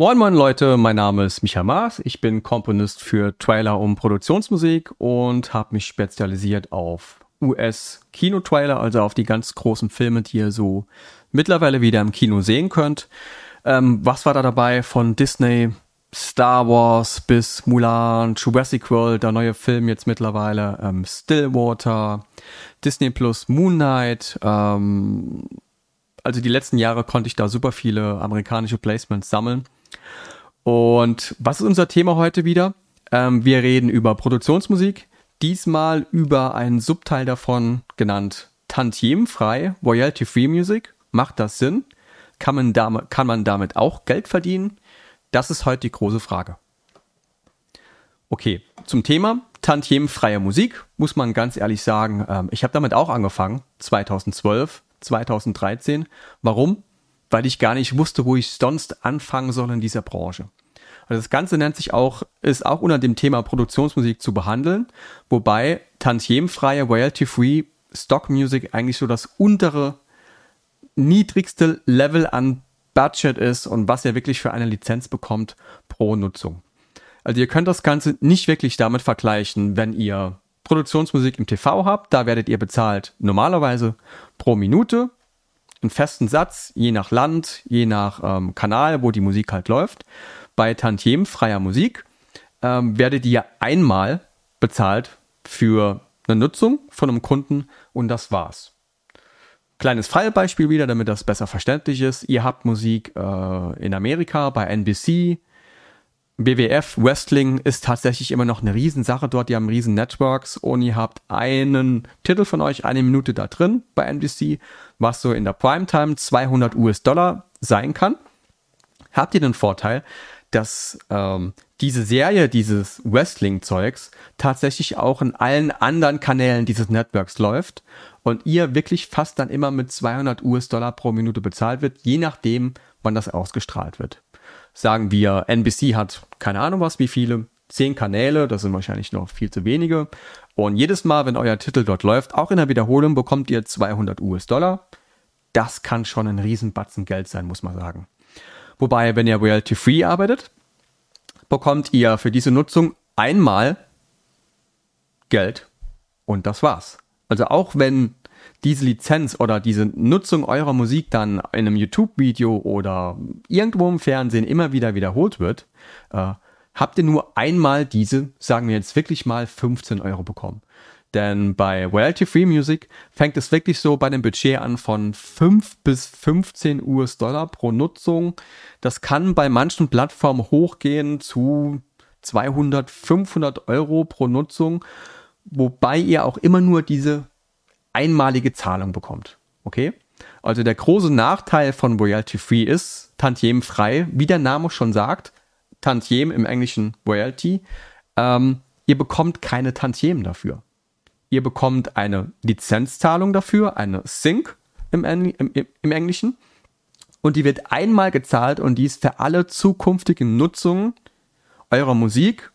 Moin moin Leute, mein Name ist Micha Maas, ich bin Komponist für Trailer und Produktionsmusik und habe mich spezialisiert auf US-Kino-Trailer, also auf die ganz großen Filme, die ihr so mittlerweile wieder im Kino sehen könnt. Ähm, was war da dabei von Disney, Star Wars bis Mulan, Jurassic World, der neue Film jetzt mittlerweile, ähm, Stillwater, Disney Plus, Moon Knight, ähm, also die letzten Jahre konnte ich da super viele amerikanische Placements sammeln. Und was ist unser Thema heute wieder? Ähm, wir reden über Produktionsmusik, diesmal über einen Subteil davon genannt Tantiemfrei, Royalty Free Music. Macht das Sinn? Kann man, damit, kann man damit auch Geld verdienen? Das ist heute die große Frage. Okay, zum Thema Tantiemfreie Musik muss man ganz ehrlich sagen, ähm, ich habe damit auch angefangen, 2012, 2013. Warum? Weil ich gar nicht wusste, wo ich sonst anfangen soll in dieser Branche. Also das Ganze nennt sich auch, ist auch unter dem Thema Produktionsmusik zu behandeln, wobei tantiemfreie, royalty-free Stock Music eigentlich so das untere, niedrigste Level an Budget ist und was ihr wirklich für eine Lizenz bekommt pro Nutzung. Also ihr könnt das Ganze nicht wirklich damit vergleichen, wenn ihr Produktionsmusik im TV habt, da werdet ihr bezahlt normalerweise pro Minute einen festen Satz, je nach Land, je nach ähm, Kanal, wo die Musik halt läuft. Bei Tantiem freier Musik ähm, werdet ihr einmal bezahlt für eine Nutzung von einem Kunden und das war's. Kleines Fallbeispiel wieder, damit das besser verständlich ist. Ihr habt Musik äh, in Amerika bei NBC, BWF Wrestling ist tatsächlich immer noch eine Riesensache dort. Die haben riesen Networks und ihr habt einen Titel von euch, eine Minute da drin bei NBC, was so in der Primetime 200 US-Dollar sein kann. Habt ihr den Vorteil, dass ähm, diese Serie dieses Wrestling-Zeugs tatsächlich auch in allen anderen Kanälen dieses Networks läuft und ihr wirklich fast dann immer mit 200 US-Dollar pro Minute bezahlt wird, je nachdem, wann das ausgestrahlt wird sagen wir, NBC hat keine Ahnung was, wie viele, zehn Kanäle, das sind wahrscheinlich noch viel zu wenige. Und jedes Mal, wenn euer Titel dort läuft, auch in der Wiederholung, bekommt ihr 200 US-Dollar. Das kann schon ein Riesenbatzen Geld sein, muss man sagen. Wobei, wenn ihr royalty-free arbeitet, bekommt ihr für diese Nutzung einmal Geld und das war's. Also auch wenn diese Lizenz oder diese Nutzung eurer Musik dann in einem YouTube-Video oder irgendwo im Fernsehen immer wieder wiederholt wird, äh, habt ihr nur einmal diese, sagen wir jetzt wirklich mal 15 Euro bekommen. Denn bei Royalty Free Music fängt es wirklich so bei dem Budget an von 5 bis 15 US-Dollar pro Nutzung. Das kann bei manchen Plattformen hochgehen zu 200, 500 Euro pro Nutzung, wobei ihr auch immer nur diese einmalige Zahlung bekommt. Okay? Also der große Nachteil von Royalty Free ist Tantiem frei, wie der Name schon sagt. Tantiem im Englischen Royalty. Ähm, ihr bekommt keine Tantiem dafür. Ihr bekommt eine Lizenzzahlung dafür, eine Sync im, im, im Englischen. Und die wird einmal gezahlt und die ist für alle zukünftigen Nutzungen eurer Musik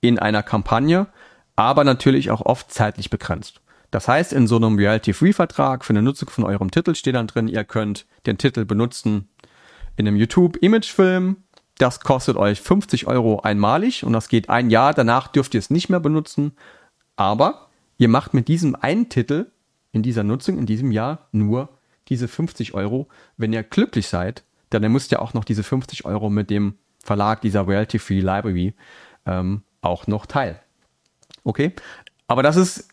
in einer Kampagne, aber natürlich auch oft zeitlich begrenzt. Das heißt, in so einem Royalty-Free-Vertrag für eine Nutzung von eurem Titel steht dann drin, ihr könnt den Titel benutzen in einem YouTube-Image-Film. Das kostet euch 50 Euro einmalig und das geht ein Jahr. Danach dürft ihr es nicht mehr benutzen. Aber ihr macht mit diesem einen Titel in dieser Nutzung in diesem Jahr nur diese 50 Euro. Wenn ihr glücklich seid, dann müsst ihr auch noch diese 50 Euro mit dem Verlag dieser Royalty-Free Library ähm, auch noch teilen. Okay? Aber das ist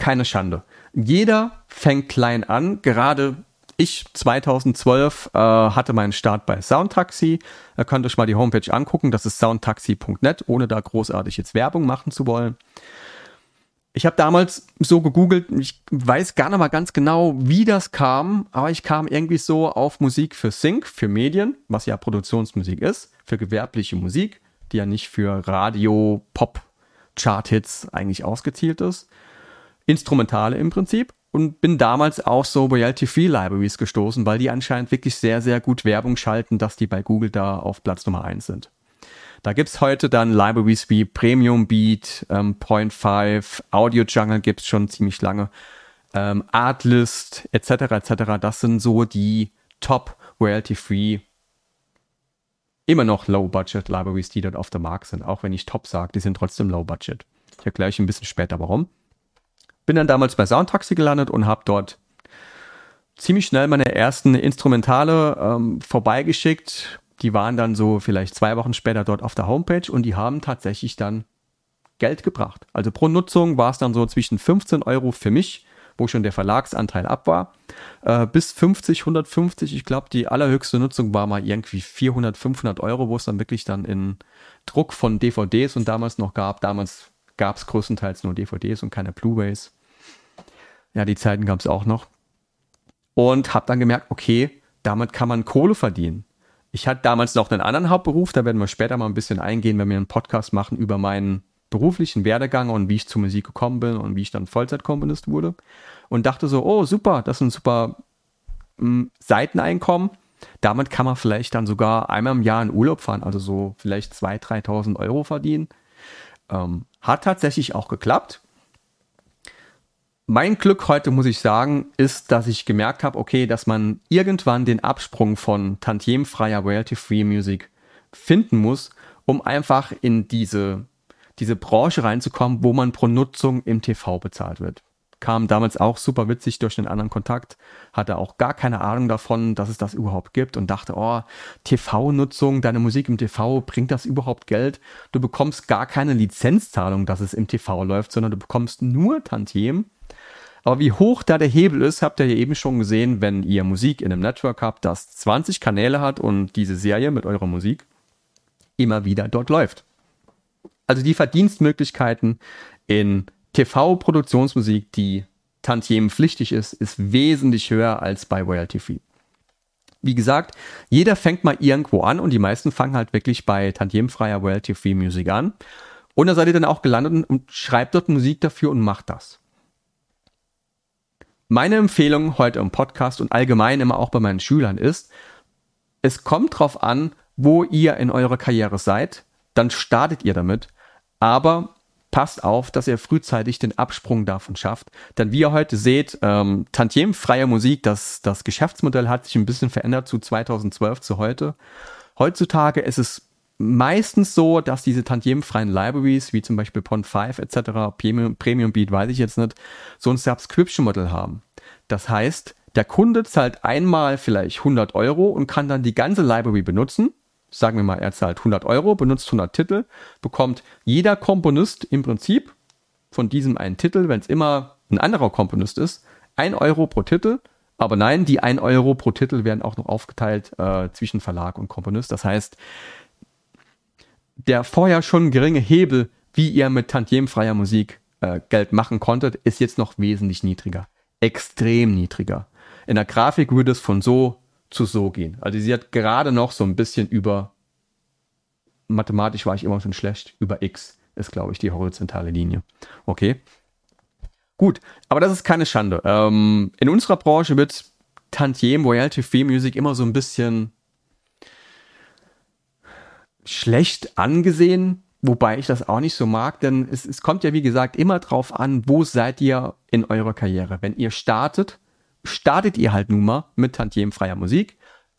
keine Schande. Jeder fängt klein an. Gerade ich 2012 äh, hatte meinen Start bei Soundtaxi. Da könnt ihr euch mal die Homepage angucken. Das ist soundtaxi.net, ohne da großartig jetzt Werbung machen zu wollen. Ich habe damals so gegoogelt, ich weiß gar nicht mal ganz genau, wie das kam, aber ich kam irgendwie so auf Musik für Sync, für Medien, was ja Produktionsmusik ist, für gewerbliche Musik, die ja nicht für Radio, Pop, Chart-Hits eigentlich ausgezielt ist. Instrumentale im Prinzip und bin damals auch so Royalty-Free Libraries gestoßen, weil die anscheinend wirklich sehr, sehr gut Werbung schalten, dass die bei Google da auf Platz Nummer eins sind. Da gibt's heute dann Libraries wie Premium Beat, ähm, Point 5, Audio Jungle gibt's schon ziemlich lange, ähm, Artlist etc. etc. Das sind so die Top Royalty-Free immer noch Low-Budget-Libraries, die dort auf dem Markt sind. Auch wenn ich Top sage, die sind trotzdem Low-Budget. Ich erkläre euch ein bisschen später warum. Bin dann damals bei Soundtaxi gelandet und habe dort ziemlich schnell meine ersten Instrumentale ähm, vorbeigeschickt. Die waren dann so vielleicht zwei Wochen später dort auf der Homepage und die haben tatsächlich dann Geld gebracht. Also pro Nutzung war es dann so zwischen 15 Euro für mich, wo schon der Verlagsanteil ab war, äh, bis 50, 150. Ich glaube, die allerhöchste Nutzung war mal irgendwie 400, 500 Euro, wo es dann wirklich dann in Druck von DVDs und damals noch gab. Damals gab es größtenteils nur DVDs und keine Blu-rays. Ja, die Zeiten gab es auch noch und habe dann gemerkt, okay, damit kann man Kohle verdienen. Ich hatte damals noch einen anderen Hauptberuf, da werden wir später mal ein bisschen eingehen, wenn wir einen Podcast machen über meinen beruflichen Werdegang und wie ich zur Musik gekommen bin und wie ich dann Vollzeitkomponist wurde. Und dachte so, oh super, das ist ein super mh, hm, Seiteneinkommen. Damit kann man vielleicht dann sogar einmal im Jahr in Urlaub fahren, also so vielleicht 2.000, 3.000 Euro verdienen. Ähm, hat tatsächlich auch geklappt. Mein Glück heute, muss ich sagen, ist, dass ich gemerkt habe, okay, dass man irgendwann den Absprung von tantiemfreier Royalty-Free Music finden muss, um einfach in diese, diese Branche reinzukommen, wo man pro Nutzung im TV bezahlt wird. Kam damals auch super witzig durch einen anderen Kontakt, hatte auch gar keine Ahnung davon, dass es das überhaupt gibt und dachte, oh, TV-Nutzung, deine Musik im TV, bringt das überhaupt Geld? Du bekommst gar keine Lizenzzahlung, dass es im TV läuft, sondern du bekommst nur Tantiem aber wie hoch da der Hebel ist, habt ihr ja eben schon gesehen, wenn ihr Musik in einem Network habt, das 20 Kanäle hat und diese Serie mit eurer Musik immer wieder dort läuft. Also die Verdienstmöglichkeiten in TV-Produktionsmusik, die tantiemenpflichtig ist, ist wesentlich höher als bei Royalty Free. Wie gesagt, jeder fängt mal irgendwo an und die meisten fangen halt wirklich bei tantiemenfreier Royalty Free Musik an. Und da seid ihr dann auch gelandet und schreibt dort Musik dafür und macht das. Meine Empfehlung heute im Podcast und allgemein immer auch bei meinen Schülern ist, es kommt drauf an, wo ihr in eurer Karriere seid, dann startet ihr damit, aber passt auf, dass ihr frühzeitig den Absprung davon schafft. Denn wie ihr heute seht, ähm, tantiemfreie Musik, das, das Geschäftsmodell hat sich ein bisschen verändert zu 2012 zu heute. Heutzutage ist es meistens so, dass diese tantiemfreien Libraries, wie zum Beispiel Pond5 etc., Premium, Premium Beat, weiß ich jetzt nicht, so ein Subscription-Modell haben. Das heißt, der Kunde zahlt einmal vielleicht 100 Euro und kann dann die ganze Library benutzen. Sagen wir mal, er zahlt 100 Euro, benutzt 100 Titel, bekommt jeder Komponist im Prinzip von diesem einen Titel, wenn es immer ein anderer Komponist ist, 1 Euro pro Titel. Aber nein, die 1 Euro pro Titel werden auch noch aufgeteilt äh, zwischen Verlag und Komponist. Das heißt, der vorher schon geringe Hebel, wie ihr mit tantiemfreier Musik äh, Geld machen konntet, ist jetzt noch wesentlich niedriger. Extrem niedriger. In der Grafik würde es von so zu so gehen. Also sie hat gerade noch so ein bisschen über, mathematisch war ich immer schon schlecht, über x ist, glaube ich, die horizontale Linie. Okay. Gut, aber das ist keine Schande. Ähm, in unserer Branche wird Tantiem Royalty Free Music immer so ein bisschen schlecht angesehen, wobei ich das auch nicht so mag, denn es, es kommt ja wie gesagt immer drauf an, wo seid ihr in eurer Karriere. Wenn ihr startet, startet ihr halt nun mal mit tantiemfreier Musik,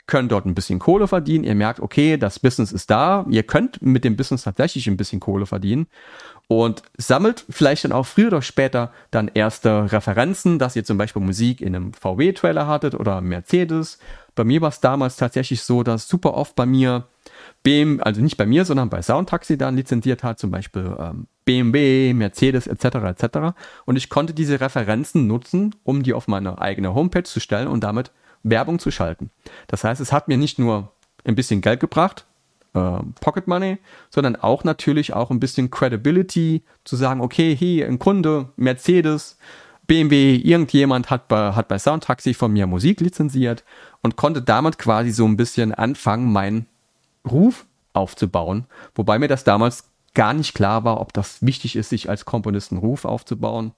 könnt dort ein bisschen Kohle verdienen, ihr merkt, okay, das Business ist da, ihr könnt mit dem Business tatsächlich ein bisschen Kohle verdienen und sammelt vielleicht dann auch früher oder später dann erste Referenzen, dass ihr zum Beispiel Musik in einem VW-Trailer hattet oder Mercedes. Bei mir war es damals tatsächlich so, dass super oft bei mir BMW, also nicht bei mir, sondern bei Soundtaxi dann lizenziert hat, zum Beispiel ähm, BMW, Mercedes etc. etc. Und ich konnte diese Referenzen nutzen, um die auf meine eigene Homepage zu stellen und damit Werbung zu schalten. Das heißt, es hat mir nicht nur ein bisschen Geld gebracht, äh, Pocket Money, sondern auch natürlich auch ein bisschen Credibility, zu sagen, okay, hier ein Kunde, Mercedes, BMW, irgendjemand hat bei, hat bei Soundtaxi von mir Musik lizenziert und konnte damit quasi so ein bisschen anfangen, mein Ruf aufzubauen, wobei mir das damals gar nicht klar war, ob das wichtig ist, sich als Komponist einen Ruf aufzubauen.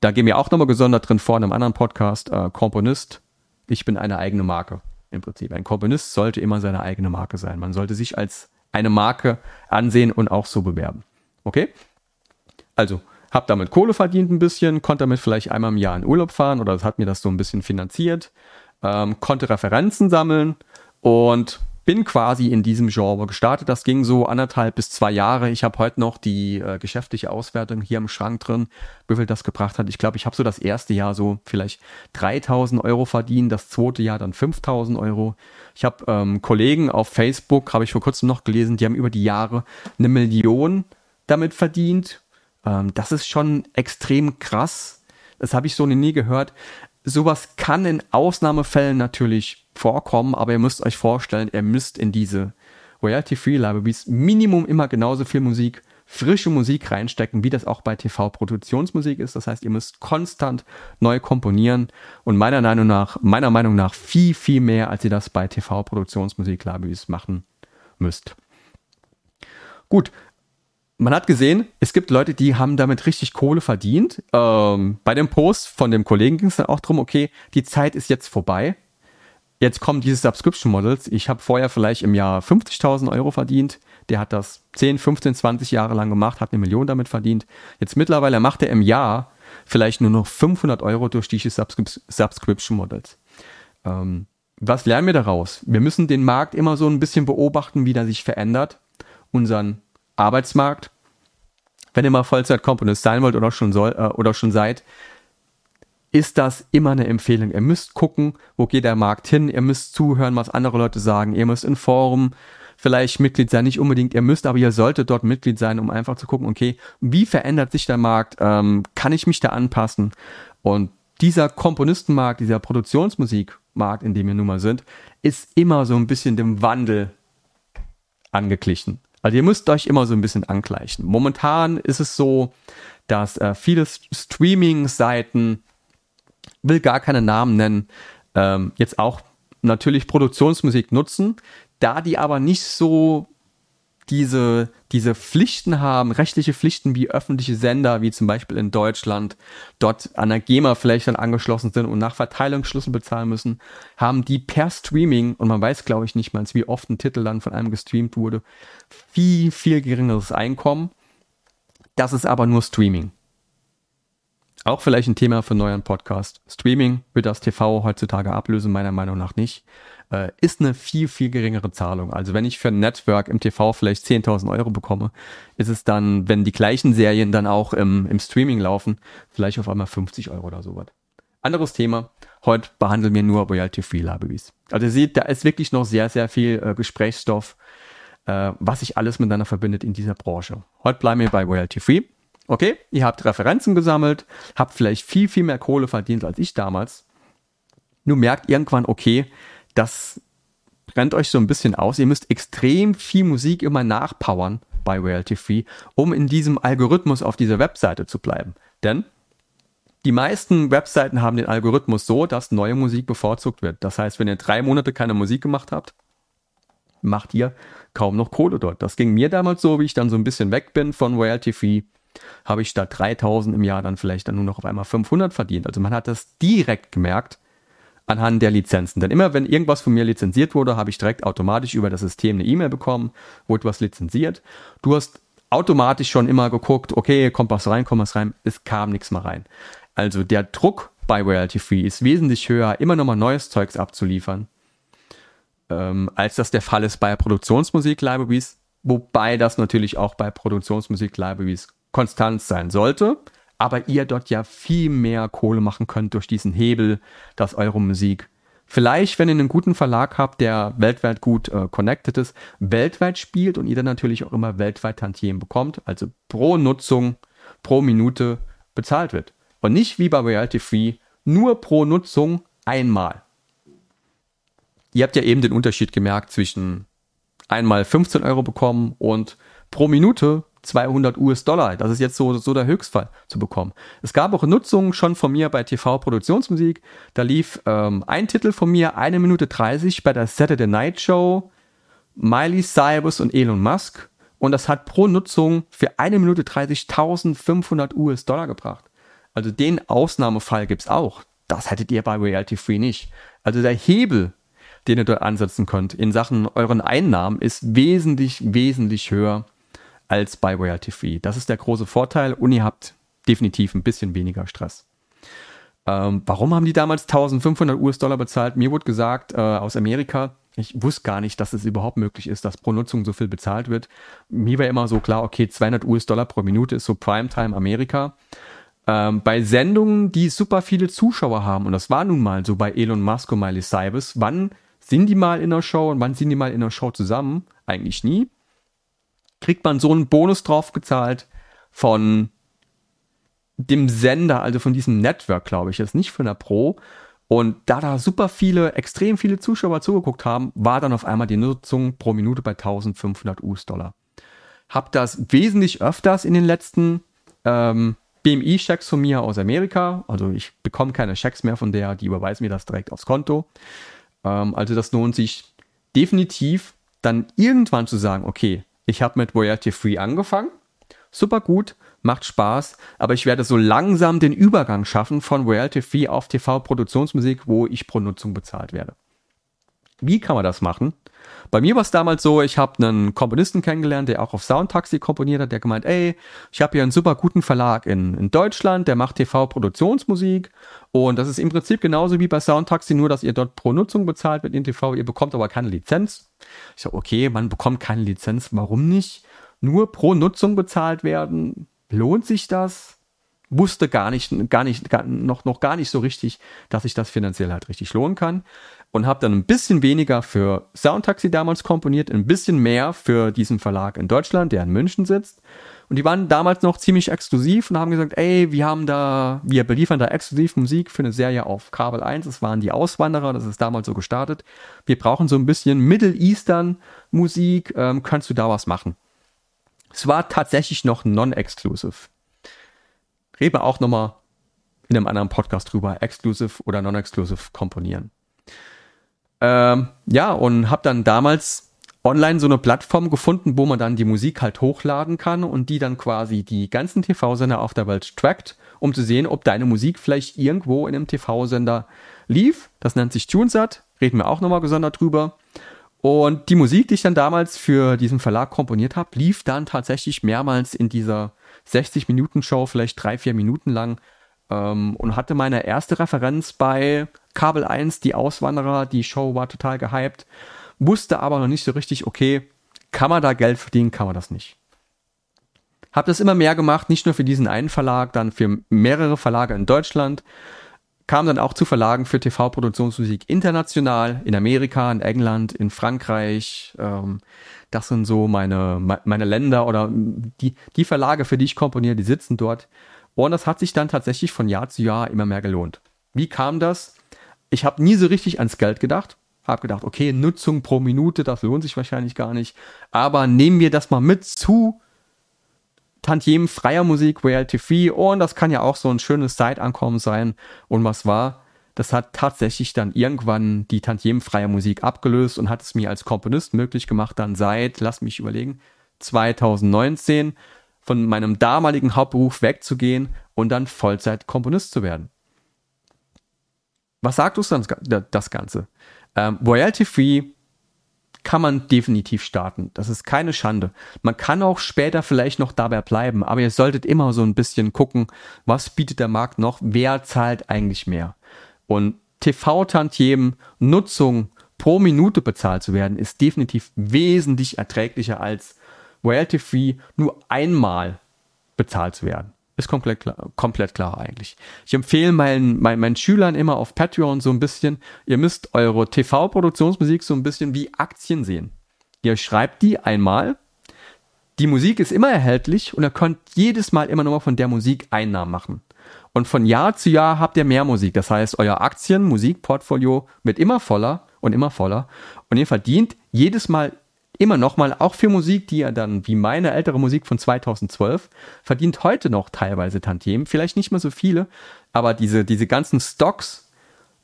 Da gehen wir auch nochmal gesondert drin vor in einem anderen Podcast. Äh, Komponist, ich bin eine eigene Marke im Prinzip. Ein Komponist sollte immer seine eigene Marke sein. Man sollte sich als eine Marke ansehen und auch so bewerben. Okay? Also, hab damit Kohle verdient ein bisschen, konnte damit vielleicht einmal im Jahr in Urlaub fahren oder hat mir das so ein bisschen finanziert, ähm, konnte Referenzen sammeln und bin quasi in diesem Genre gestartet. Das ging so anderthalb bis zwei Jahre. Ich habe heute noch die äh, geschäftliche Auswertung hier im Schrank drin, wie viel das gebracht hat. Ich glaube, ich habe so das erste Jahr so vielleicht 3000 Euro verdient, das zweite Jahr dann 5000 Euro. Ich habe ähm, Kollegen auf Facebook, habe ich vor kurzem noch gelesen, die haben über die Jahre eine Million damit verdient. Ähm, das ist schon extrem krass. Das habe ich so nie gehört. Sowas kann in Ausnahmefällen natürlich vorkommen, aber ihr müsst euch vorstellen, ihr müsst in diese Royalty-Free Libraries Minimum immer genauso viel Musik, frische Musik reinstecken, wie das auch bei TV-Produktionsmusik ist. Das heißt, ihr müsst konstant neu komponieren und meiner Meinung nach, meiner Meinung nach viel, viel mehr, als ihr das bei TV-Produktionsmusik Libraries machen müsst. Gut, man hat gesehen, es gibt Leute, die haben damit richtig Kohle verdient. Ähm, bei dem Post von dem Kollegen ging es dann auch darum, okay, die Zeit ist jetzt vorbei. Jetzt kommen diese Subscription Models. Ich habe vorher vielleicht im Jahr 50.000 Euro verdient. Der hat das 10, 15, 20 Jahre lang gemacht, hat eine Million damit verdient. Jetzt mittlerweile macht er im Jahr vielleicht nur noch 500 Euro durch diese Subscrip Subscription Models. Ähm, was lernen wir daraus? Wir müssen den Markt immer so ein bisschen beobachten, wie der sich verändert. Unseren Arbeitsmarkt. Wenn ihr mal Vollzeitkomponist sein wollt oder schon soll, äh, oder schon seid, ist das immer eine Empfehlung. Ihr müsst gucken, wo geht der Markt hin. Ihr müsst zuhören, was andere Leute sagen. Ihr müsst in Forum vielleicht Mitglied sein, nicht unbedingt ihr müsst, aber ihr solltet dort Mitglied sein, um einfach zu gucken, okay, wie verändert sich der Markt? Ähm, kann ich mich da anpassen? Und dieser Komponistenmarkt, dieser Produktionsmusikmarkt, in dem wir nun mal sind, ist immer so ein bisschen dem Wandel angeglichen. Also ihr müsst euch immer so ein bisschen angleichen. Momentan ist es so, dass äh, viele Streaming-Seiten will gar keine Namen nennen, ähm, jetzt auch natürlich Produktionsmusik nutzen, da die aber nicht so diese, diese Pflichten haben, rechtliche Pflichten wie öffentliche Sender, wie zum Beispiel in Deutschland, dort an der GEMA vielleicht dann angeschlossen sind und nach Verteilungsschlüssel bezahlen müssen, haben die per Streaming, und man weiß glaube ich nicht mal, wie oft ein Titel dann von einem gestreamt wurde, viel, viel geringeres Einkommen. Das ist aber nur Streaming. Auch vielleicht ein Thema für einen neuen Podcast. Streaming wird das TV heutzutage ablösen, meiner Meinung nach nicht. Äh, ist eine viel, viel geringere Zahlung. Also wenn ich für ein Network im TV vielleicht 10.000 Euro bekomme, ist es dann, wenn die gleichen Serien dann auch im, im Streaming laufen, vielleicht auf einmal 50 Euro oder sowas. Anderes Thema. Heute behandeln wir nur Royalty-Free Libraries. Also ihr seht, da ist wirklich noch sehr, sehr viel äh, Gesprächsstoff, äh, was sich alles miteinander verbindet in dieser Branche. Heute bleiben wir bei Royalty-Free. Okay, ihr habt Referenzen gesammelt, habt vielleicht viel, viel mehr Kohle verdient als ich damals. Nur merkt irgendwann, okay, das brennt euch so ein bisschen aus. Ihr müsst extrem viel Musik immer nachpowern bei Royalty Free, um in diesem Algorithmus auf dieser Webseite zu bleiben. Denn die meisten Webseiten haben den Algorithmus so, dass neue Musik bevorzugt wird. Das heißt, wenn ihr drei Monate keine Musik gemacht habt, macht ihr kaum noch Kohle dort. Das ging mir damals so, wie ich dann so ein bisschen weg bin von Royalty Free habe ich statt 3000 im Jahr dann vielleicht dann nur noch auf einmal 500 verdient. Also man hat das direkt gemerkt anhand der Lizenzen. Denn immer wenn irgendwas von mir lizenziert wurde, habe ich direkt automatisch über das System eine E-Mail bekommen, wurde was lizenziert. Du hast automatisch schon immer geguckt, okay, kommt was rein, kommt was rein, es kam nichts mehr rein. Also der Druck bei Royalty Free ist wesentlich höher, immer nochmal neues Zeugs abzuliefern, ähm, als das der Fall ist bei Produktionsmusik-Libraries, wobei das natürlich auch bei Produktionsmusik-Libraries konstant sein sollte, aber ihr dort ja viel mehr Kohle machen könnt durch diesen Hebel, dass eure Musik vielleicht, wenn ihr einen guten Verlag habt, der weltweit gut äh, connected ist, weltweit spielt und ihr dann natürlich auch immer weltweit Tantiemen bekommt, also pro Nutzung, pro Minute bezahlt wird. Und nicht wie bei Reality Free, nur pro Nutzung einmal. Ihr habt ja eben den Unterschied gemerkt zwischen einmal 15 Euro bekommen und pro Minute 200 US-Dollar. Das ist jetzt so, so der Höchstfall zu bekommen. Es gab auch Nutzungen schon von mir bei TV-Produktionsmusik. Da lief ähm, ein Titel von mir, eine Minute 30 bei der Saturday Night Show, Miley Cyrus und Elon Musk. Und das hat pro Nutzung für eine Minute 30 1500 US-Dollar gebracht. Also den Ausnahmefall gibt's auch. Das hättet ihr bei Reality Free nicht. Also der Hebel, den ihr dort ansetzen könnt in Sachen euren Einnahmen, ist wesentlich, wesentlich höher als bei Royalty Free. Das ist der große Vorteil und ihr habt definitiv ein bisschen weniger Stress. Ähm, warum haben die damals 1500 US-Dollar bezahlt? Mir wurde gesagt äh, aus Amerika, Ich wusste gar nicht, dass es überhaupt möglich ist, dass pro Nutzung so viel bezahlt wird. Mir war immer so klar, okay, 200 US-Dollar pro Minute ist so Primetime Amerika. Ähm, bei Sendungen, die super viele Zuschauer haben, und das war nun mal so bei Elon Musk und Miley Cyrus, wann sind die mal in der Show und wann sind die mal in der Show zusammen? Eigentlich nie. Kriegt man so einen Bonus drauf gezahlt von dem Sender, also von diesem Network, glaube ich, jetzt nicht von der Pro. Und da da super viele, extrem viele Zuschauer zugeguckt haben, war dann auf einmal die Nutzung pro Minute bei 1500 US-Dollar. Hab das wesentlich öfters in den letzten ähm, BMI-Schecks von mir aus Amerika. Also ich bekomme keine Schecks mehr von der, die überweisen mir das direkt aufs Konto. Ähm, also das lohnt sich definitiv dann irgendwann zu sagen, okay, ich habe mit Royalty Free angefangen, super gut, macht Spaß, aber ich werde so langsam den Übergang schaffen von Royalty Free auf TV-Produktionsmusik, wo ich pro Nutzung bezahlt werde. Wie kann man das machen? Bei mir war es damals so, ich habe einen Komponisten kennengelernt, der auch auf Soundtaxi komponiert hat, der gemeint, ey, ich habe hier einen super guten Verlag in, in Deutschland, der macht TV-Produktionsmusik und das ist im Prinzip genauso wie bei Soundtaxi, nur dass ihr dort pro Nutzung bezahlt wird in TV, ihr bekommt aber keine Lizenz. Ich sage, okay, man bekommt keine Lizenz, warum nicht? Nur pro Nutzung bezahlt werden, lohnt sich das? Wusste gar nicht, gar nicht, gar, noch, noch gar nicht so richtig, dass sich das finanziell halt richtig lohnen kann und habe dann ein bisschen weniger für Soundtaxi damals komponiert, ein bisschen mehr für diesen Verlag in Deutschland, der in München sitzt. Und die waren damals noch ziemlich exklusiv und haben gesagt, ey, wir haben da, wir beliefern da exklusiv Musik für eine Serie auf Kabel 1. Das waren die Auswanderer, das ist damals so gestartet. Wir brauchen so ein bisschen Middle Eastern Musik, ähm, kannst du da was machen? Es war tatsächlich noch non-exclusive. Reden wir auch nochmal in einem anderen Podcast drüber, exclusive oder non-exclusive komponieren. Ähm, ja, und habe dann damals online so eine Plattform gefunden, wo man dann die Musik halt hochladen kann und die dann quasi die ganzen TV-Sender auf der Welt trackt, um zu sehen, ob deine Musik vielleicht irgendwo in einem TV-Sender lief. Das nennt sich TuneSat, reden wir auch nochmal gesondert drüber. Und die Musik, die ich dann damals für diesen Verlag komponiert habe, lief dann tatsächlich mehrmals in dieser 60-Minuten-Show, vielleicht drei, vier Minuten lang ähm, und hatte meine erste Referenz bei Kabel 1, die Auswanderer, die Show war total gehypt, wusste aber noch nicht so richtig, okay, kann man da Geld verdienen, kann man das nicht. Hab das immer mehr gemacht, nicht nur für diesen einen Verlag, dann für mehrere Verlage in Deutschland, kam dann auch zu Verlagen für TV-Produktionsmusik international, in Amerika, in England, in Frankreich. Ähm, das sind so meine, meine Länder oder die, die Verlage, für die ich komponiere, die sitzen dort. Und das hat sich dann tatsächlich von Jahr zu Jahr immer mehr gelohnt. Wie kam das? Ich habe nie so richtig ans Geld gedacht. Habe gedacht, okay, Nutzung pro Minute, das lohnt sich wahrscheinlich gar nicht. Aber nehmen wir das mal mit zu Tantiemen freier Musik, Royalty Free. Und das kann ja auch so ein schönes Side-Ankommen sein. Und was war? Das hat tatsächlich dann irgendwann die Tantiemenfreie Musik abgelöst und hat es mir als Komponist möglich gemacht, dann seit, lass mich überlegen, 2019 von meinem damaligen Hauptberuf wegzugehen und dann Vollzeit-Komponist zu werden. Was sagt uns dann das Ganze? Ähm, Royalty Free kann man definitiv starten. Das ist keine Schande. Man kann auch später vielleicht noch dabei bleiben, aber ihr solltet immer so ein bisschen gucken, was bietet der Markt noch, wer zahlt eigentlich mehr. Und TV-Tantiemen, Nutzung pro Minute bezahlt zu werden, ist definitiv wesentlich erträglicher als Royalty-Free nur einmal bezahlt zu werden. Ist komplett klar, komplett klar eigentlich. Ich empfehle meinen, meinen, meinen Schülern immer auf Patreon so ein bisschen, ihr müsst eure TV-Produktionsmusik so ein bisschen wie Aktien sehen. Ihr schreibt die einmal, die Musik ist immer erhältlich und ihr könnt jedes Mal immer nur von der Musik Einnahmen machen. Und von Jahr zu Jahr habt ihr mehr Musik. Das heißt, euer Aktien-Musikportfolio wird immer voller und immer voller. Und ihr verdient jedes Mal immer nochmal, auch für Musik, die ja dann, wie meine ältere Musik von 2012, verdient heute noch teilweise Tantiemen, vielleicht nicht mehr so viele, aber diese, diese ganzen Stocks,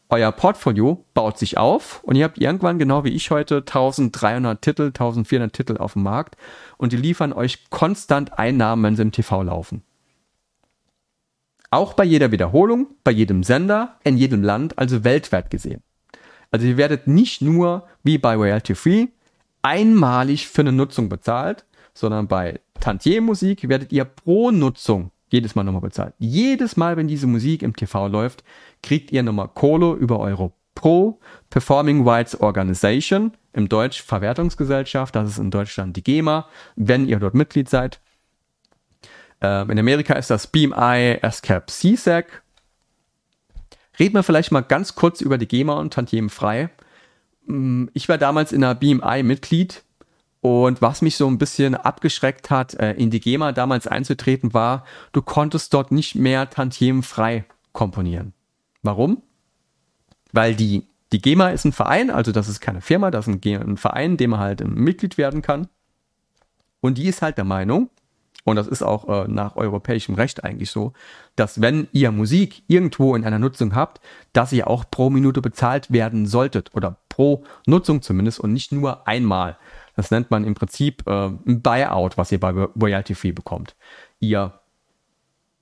euer Portfolio baut sich auf und ihr habt irgendwann, genau wie ich heute, 1300 Titel, 1400 Titel auf dem Markt und die liefern euch konstant Einnahmen, wenn sie im TV laufen. Auch bei jeder Wiederholung, bei jedem Sender, in jedem Land, also weltweit gesehen. Also ihr werdet nicht nur wie bei Royalty Free einmalig für eine Nutzung bezahlt, sondern bei Tantier-Musik werdet ihr pro Nutzung jedes Mal nochmal bezahlt. Jedes Mal, wenn diese Musik im TV läuft, kriegt ihr nochmal Kohle über eure Pro Performing Rights Organization, im Deutsch Verwertungsgesellschaft, das ist in Deutschland die GEMA, wenn ihr dort Mitglied seid. Ähm, in Amerika ist das BMI ASCAP CSAC. Reden wir vielleicht mal ganz kurz über die GEMA und Tantiemen frei. Mm, ich war damals in der BMI Mitglied und was mich so ein bisschen abgeschreckt hat, äh, in die GEMA damals einzutreten, war, du konntest dort nicht mehr Tantiemen frei komponieren. Warum? Weil die, die GEMA ist ein Verein, also das ist keine Firma, das ist ein, ein Verein, dem man halt Mitglied werden kann. Und die ist halt der Meinung, und das ist auch äh, nach europäischem Recht eigentlich so, dass wenn ihr Musik irgendwo in einer Nutzung habt, dass ihr auch pro Minute bezahlt werden solltet oder pro Nutzung zumindest und nicht nur einmal. Das nennt man im Prinzip äh, ein Buyout, was ihr bei Royalty Free bekommt. Ihr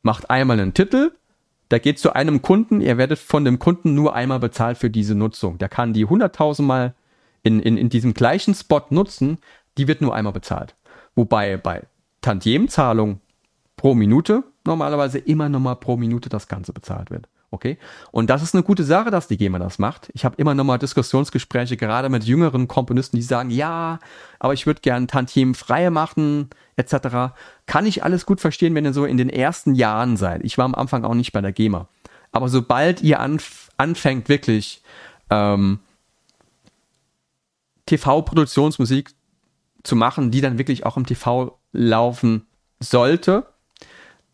macht einmal einen Titel, der geht zu einem Kunden, ihr werdet von dem Kunden nur einmal bezahlt für diese Nutzung. Der kann die 100.000 Mal in, in, in diesem gleichen Spot nutzen, die wird nur einmal bezahlt. Wobei bei Tantiemzahlung pro Minute normalerweise immer nochmal pro Minute das Ganze bezahlt wird. Okay? Und das ist eine gute Sache, dass die GEMA das macht. Ich habe immer nochmal Diskussionsgespräche, gerade mit jüngeren Komponisten, die sagen, ja, aber ich würde gern Tantiemen frei machen, etc. Kann ich alles gut verstehen, wenn ihr so in den ersten Jahren seid. Ich war am Anfang auch nicht bei der GEMA. Aber sobald ihr anf anfängt, wirklich ähm, TV-Produktionsmusik zu machen, die dann wirklich auch im TV laufen sollte,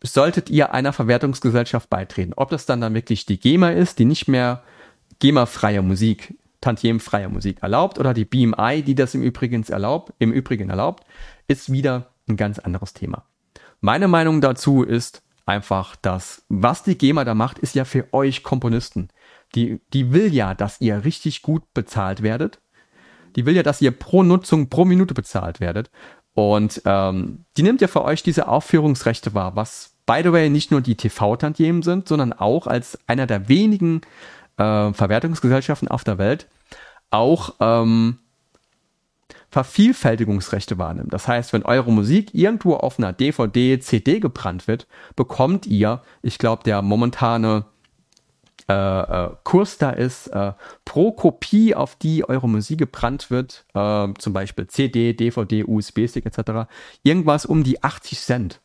solltet ihr einer Verwertungsgesellschaft beitreten. Ob das dann dann wirklich die GEMA ist, die nicht mehr GEMA-freie Musik, Tantiem-freie Musik erlaubt, oder die BMI, die das im Übrigen erlaubt, im Übrigen erlaubt, ist wieder ein ganz anderes Thema. Meine Meinung dazu ist einfach, dass was die GEMA da macht, ist ja für euch Komponisten. Die, die will ja, dass ihr richtig gut bezahlt werdet. Die will ja, dass ihr pro Nutzung pro Minute bezahlt werdet. Und ähm, die nimmt ja für euch diese Aufführungsrechte wahr, was, by the way, nicht nur die TV-Tantiemen sind, sondern auch als einer der wenigen äh, Verwertungsgesellschaften auf der Welt auch ähm, Vervielfältigungsrechte wahrnimmt. Das heißt, wenn eure Musik irgendwo auf einer DVD, CD gebrannt wird, bekommt ihr, ich glaube, der momentane Kurs da ist, äh, pro Kopie, auf die eure Musik gebrannt wird, äh, zum Beispiel CD, DVD, USB-Stick etc., irgendwas um die 80 Cent.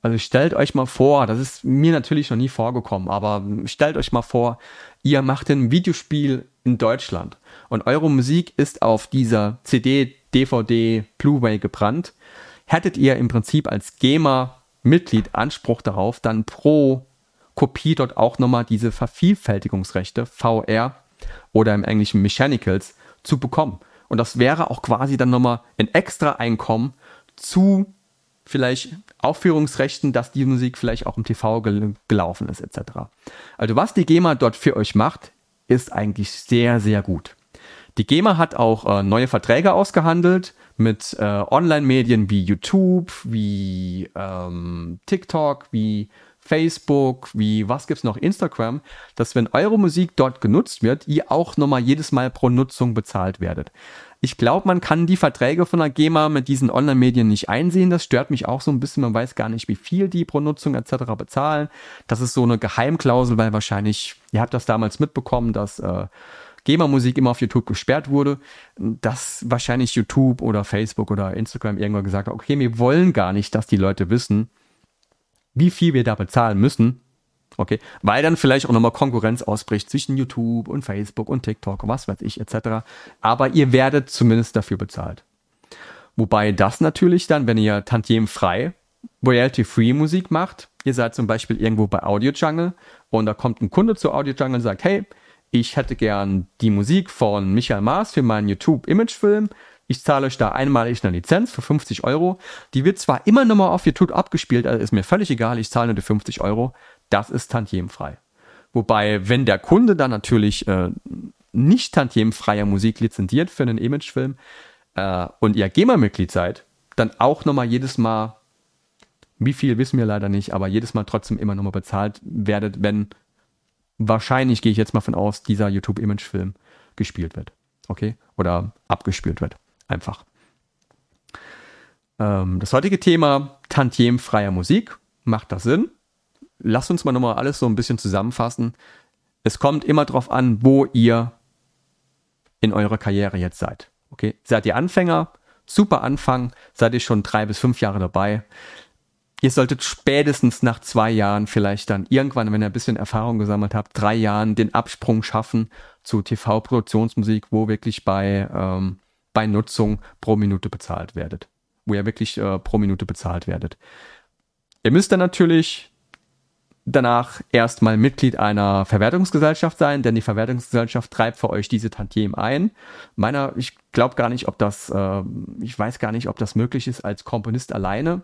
Also stellt euch mal vor, das ist mir natürlich noch nie vorgekommen, aber stellt euch mal vor, ihr macht ein Videospiel in Deutschland und eure Musik ist auf dieser CD, DVD, Blu-ray gebrannt, hättet ihr im Prinzip als GEMA-Mitglied Anspruch darauf, dann pro Kopie dort auch nochmal diese Vervielfältigungsrechte, VR oder im Englischen Mechanicals, zu bekommen. Und das wäre auch quasi dann nochmal ein extra Einkommen zu vielleicht Aufführungsrechten, dass die Musik vielleicht auch im TV gel gelaufen ist, etc. Also was die GEMA dort für euch macht, ist eigentlich sehr, sehr gut. Die GEMA hat auch äh, neue Verträge ausgehandelt mit äh, Online-Medien wie YouTube, wie ähm, TikTok, wie Facebook, wie was gibt's noch, Instagram, dass wenn eure Musik dort genutzt wird, ihr auch nochmal jedes Mal pro Nutzung bezahlt werdet. Ich glaube, man kann die Verträge von der GEMA mit diesen Online-Medien nicht einsehen. Das stört mich auch so ein bisschen. Man weiß gar nicht, wie viel die pro Nutzung etc. bezahlen. Das ist so eine Geheimklausel, weil wahrscheinlich, ihr habt das damals mitbekommen, dass äh, GEMA-Musik immer auf YouTube gesperrt wurde, dass wahrscheinlich YouTube oder Facebook oder Instagram irgendwann gesagt hat, okay, wir wollen gar nicht, dass die Leute wissen, wie viel wir da bezahlen müssen. Okay, weil dann vielleicht auch nochmal Konkurrenz ausbricht zwischen YouTube und Facebook und TikTok und was weiß ich etc. Aber ihr werdet zumindest dafür bezahlt. Wobei das natürlich dann, wenn ihr tantiemfrei royalty-free Musik macht, ihr seid zum Beispiel irgendwo bei Audio Jungle und da kommt ein Kunde zu Audio Jungle und sagt, hey, ich hätte gern die Musik von Michael Maas für meinen YouTube-Imagefilm ich zahle euch da einmalig eine Lizenz für 50 Euro. Die wird zwar immer nochmal auf YouTube abgespielt, also ist mir völlig egal, ich zahle nur die 50 Euro. Das ist tantiemfrei. Wobei, wenn der Kunde dann natürlich äh, nicht tantiemfreier Musik lizenziert für einen Imagefilm äh, und ihr GEMA-Mitglied seid, dann auch nochmal jedes Mal, wie viel wissen wir leider nicht, aber jedes Mal trotzdem immer nochmal bezahlt werdet, wenn wahrscheinlich, gehe ich jetzt mal von aus, dieser YouTube-Imagefilm gespielt wird. Okay? Oder abgespielt wird. Einfach. Ähm, das heutige Thema Tantiemfreier Musik. Macht das Sinn? Lasst uns mal nochmal alles so ein bisschen zusammenfassen. Es kommt immer darauf an, wo ihr in eurer Karriere jetzt seid. Okay, seid ihr Anfänger? Super Anfang, seid ihr schon drei bis fünf Jahre dabei. Ihr solltet spätestens nach zwei Jahren vielleicht dann irgendwann, wenn ihr ein bisschen Erfahrung gesammelt habt, drei Jahren den Absprung schaffen zu TV-Produktionsmusik, wo wirklich bei, ähm, bei Nutzung pro Minute bezahlt werdet. Wo ihr wirklich äh, pro Minute bezahlt werdet. Ihr müsst dann natürlich danach erstmal Mitglied einer Verwertungsgesellschaft sein, denn die Verwertungsgesellschaft treibt für euch diese Tantiemen ein. Meiner, ich glaube gar nicht, ob das, äh, ich weiß gar nicht, ob das möglich ist als Komponist alleine.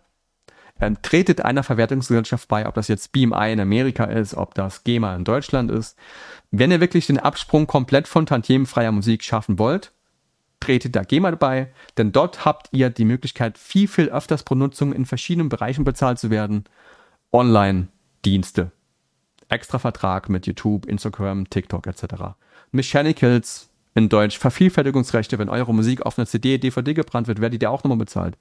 Ähm, tretet einer Verwertungsgesellschaft bei, ob das jetzt BMI in Amerika ist, ob das GEMA in Deutschland ist. Wenn ihr wirklich den Absprung komplett von tantiemenfreier Musik schaffen wollt, tretet da GEMA dabei, denn dort habt ihr die Möglichkeit, viel, viel öfters pro Nutzung in verschiedenen Bereichen bezahlt zu werden. Online, Dienste. Extra Vertrag mit YouTube, Instagram, TikTok etc. Mechanicals in Deutsch, Vervielfältigungsrechte, wenn eure Musik auf einer CD, DVD gebrannt wird, werdet ihr auch nochmal bezahlt.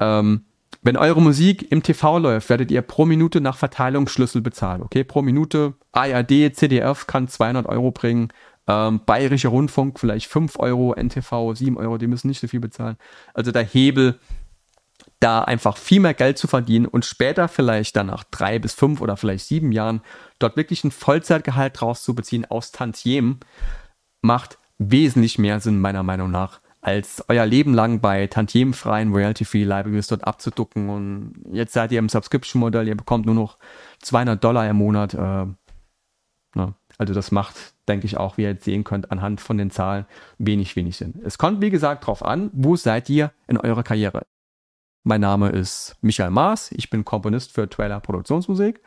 Ähm, wenn eure Musik im TV läuft, werdet ihr pro Minute nach Verteilungsschlüssel bezahlt. Okay, pro Minute ARD, CDF kann 200 Euro bringen, ähm, Bayerischer Rundfunk vielleicht 5 Euro, NTV 7 Euro, die müssen nicht so viel bezahlen. Also der Hebel da einfach viel mehr Geld zu verdienen und später vielleicht dann nach drei bis fünf oder vielleicht sieben Jahren dort wirklich ein Vollzeitgehalt draus zu beziehen aus Tantiemen, macht wesentlich mehr Sinn meiner Meinung nach, als euer Leben lang bei tantiemenfreien Royalty-Free Libraries dort abzuducken und jetzt seid ihr im Subscription-Modell, ihr bekommt nur noch 200 Dollar im Monat. Äh? Also das macht, denke ich auch, wie ihr jetzt sehen könnt, anhand von den Zahlen wenig, wenig Sinn. Es kommt, wie gesagt, darauf an, wo seid ihr in eurer Karriere. Mein Name ist Michael Maas. Ich bin Komponist für Trailer Produktionsmusik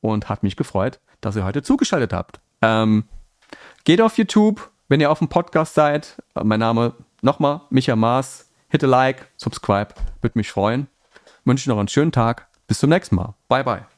und hat mich gefreut, dass ihr heute zugeschaltet habt. Ähm, geht auf YouTube, wenn ihr auf dem Podcast seid. Mein Name nochmal Michael Maas. Hit a Like, subscribe, würde mich freuen. Wünsche noch einen schönen Tag. Bis zum nächsten Mal. Bye bye.